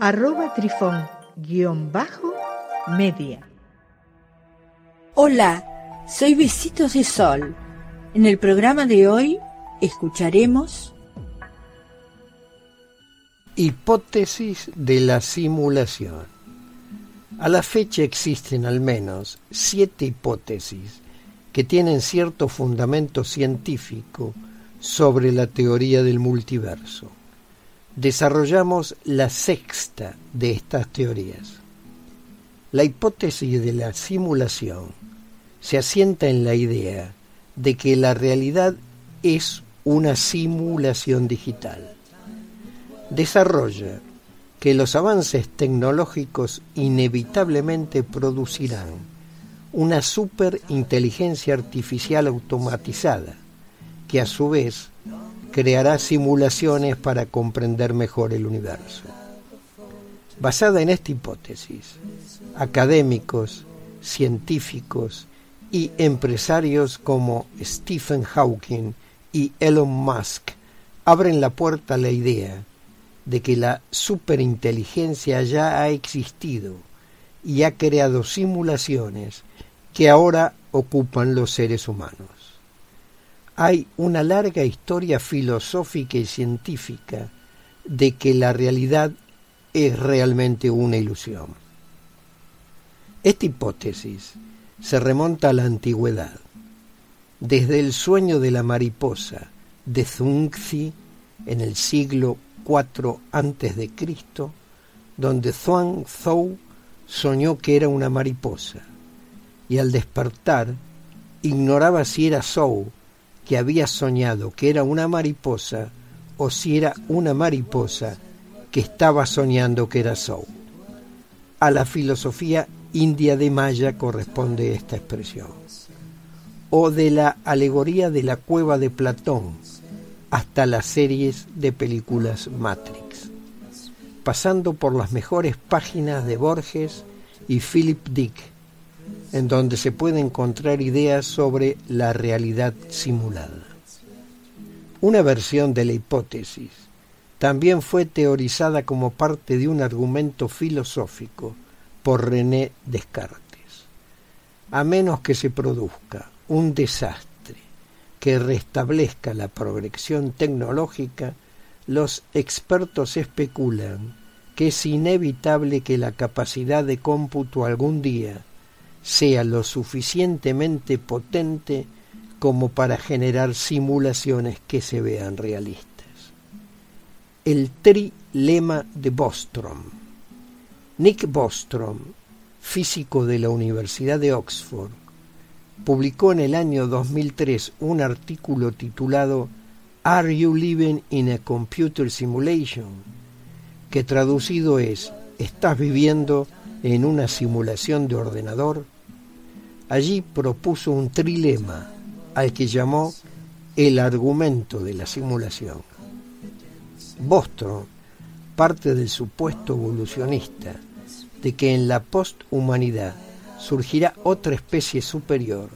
arroba trifón guion bajo media. Hola, soy Besitos de Sol. En el programa de hoy escucharemos Hipótesis de la simulación. A la fecha existen al menos siete hipótesis que tienen cierto fundamento científico sobre la teoría del multiverso desarrollamos la sexta de estas teorías. La hipótesis de la simulación se asienta en la idea de que la realidad es una simulación digital. Desarrolla que los avances tecnológicos inevitablemente producirán una superinteligencia artificial automatizada, que a su vez creará simulaciones para comprender mejor el universo. Basada en esta hipótesis, académicos, científicos y empresarios como Stephen Hawking y Elon Musk abren la puerta a la idea de que la superinteligencia ya ha existido y ha creado simulaciones que ahora ocupan los seres humanos hay una larga historia filosófica y científica de que la realidad es realmente una ilusión. Esta hipótesis se remonta a la antigüedad, desde el sueño de la mariposa de Zhuangzi en el siglo IV a.C., donde Zhuang Zhou soñó que era una mariposa y al despertar ignoraba si era Zhou que había soñado que era una mariposa o si era una mariposa que estaba soñando que era Sou. A la filosofía india de Maya corresponde esta expresión. O de la alegoría de la cueva de Platón hasta las series de películas Matrix, pasando por las mejores páginas de Borges y Philip Dick, en donde se puede encontrar ideas sobre la realidad simulada. Una versión de la hipótesis también fue teorizada como parte de un argumento filosófico por René Descartes. A menos que se produzca un desastre que restablezca la progresión tecnológica, los expertos especulan que es inevitable que la capacidad de cómputo algún día sea lo suficientemente potente como para generar simulaciones que se vean realistas. El trilema de Bostrom. Nick Bostrom, físico de la Universidad de Oxford, publicó en el año 2003 un artículo titulado Are You Living in a Computer Simulation? que traducido es ¿Estás viviendo en una simulación de ordenador? Allí propuso un trilema al que llamó el argumento de la simulación. Bostrom parte del supuesto evolucionista de que en la posthumanidad surgirá otra especie superior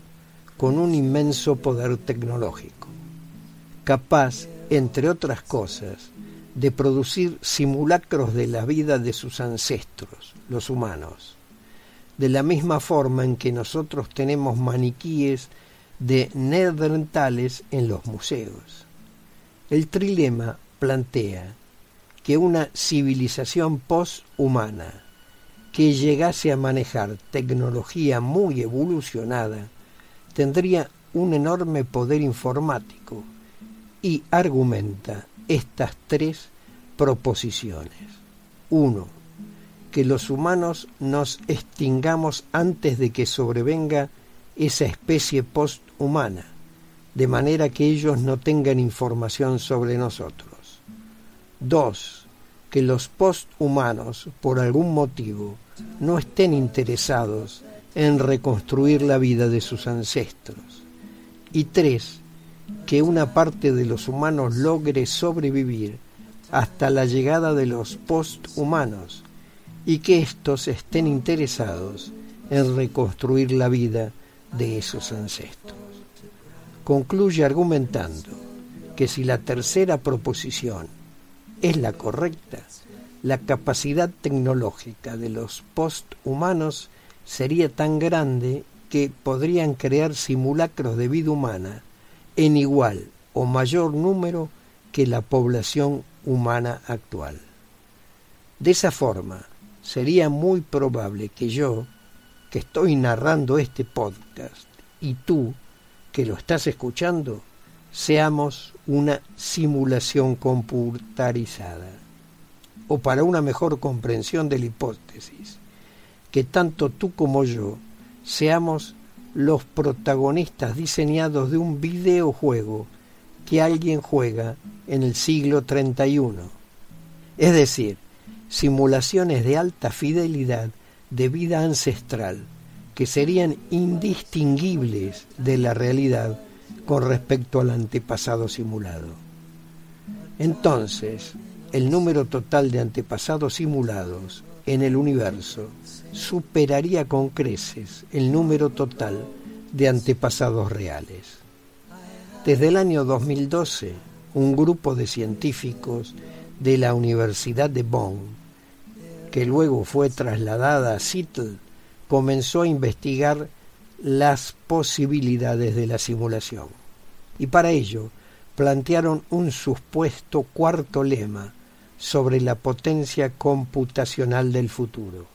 con un inmenso poder tecnológico, capaz, entre otras cosas, de producir simulacros de la vida de sus ancestros, los humanos, de la misma forma en que nosotros tenemos maniquíes de neandertales en los museos. El trilema plantea que una civilización poshumana que llegase a manejar tecnología muy evolucionada tendría un enorme poder informático y argumenta estas tres proposiciones. Uno, que los humanos nos extingamos antes de que sobrevenga esa especie posthumana, de manera que ellos no tengan información sobre nosotros. Dos, que los posthumanos, por algún motivo, no estén interesados en reconstruir la vida de sus ancestros. Y tres, que una parte de los humanos logre sobrevivir hasta la llegada de los posthumanos y que éstos estén interesados en reconstruir la vida de esos ancestros. Concluye argumentando que si la tercera proposición es la correcta, la capacidad tecnológica de los posthumanos sería tan grande que podrían crear simulacros de vida humana en igual o mayor número que la población humana actual. De esa forma, sería muy probable que yo, que estoy narrando este podcast, y tú, que lo estás escuchando, seamos una simulación computarizada. O para una mejor comprensión de la hipótesis, que tanto tú como yo seamos los protagonistas diseñados de un videojuego que alguien juega en el siglo 31. Es decir, simulaciones de alta fidelidad de vida ancestral que serían indistinguibles de la realidad con respecto al antepasado simulado. Entonces, el número total de antepasados simulados en el universo superaría con creces el número total de antepasados reales. Desde el año 2012, un grupo de científicos de la Universidad de Bonn, que luego fue trasladada a Seattle, comenzó a investigar las posibilidades de la simulación. Y para ello plantearon un supuesto cuarto lema sobre la potencia computacional del futuro,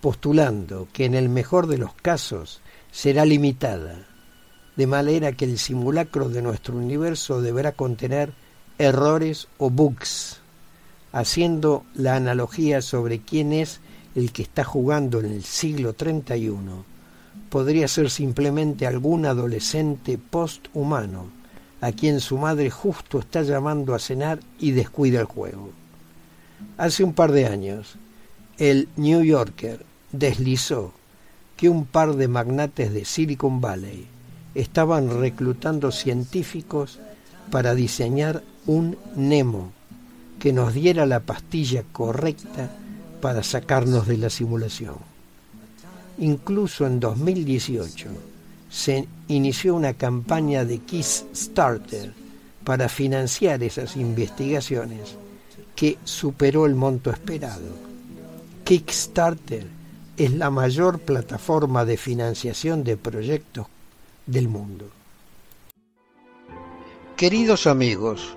postulando que en el mejor de los casos será limitada, de manera que el simulacro de nuestro universo deberá contener errores o bugs, haciendo la analogía sobre quién es el que está jugando en el siglo 31, podría ser simplemente algún adolescente posthumano a quien su madre justo está llamando a cenar y descuida el juego. Hace un par de años, el New Yorker deslizó que un par de magnates de Silicon Valley estaban reclutando científicos para diseñar un Nemo que nos diera la pastilla correcta para sacarnos de la simulación. Incluso en 2018, se inició una campaña de Kickstarter para financiar esas investigaciones que superó el monto esperado. Kickstarter es la mayor plataforma de financiación de proyectos del mundo. Queridos amigos,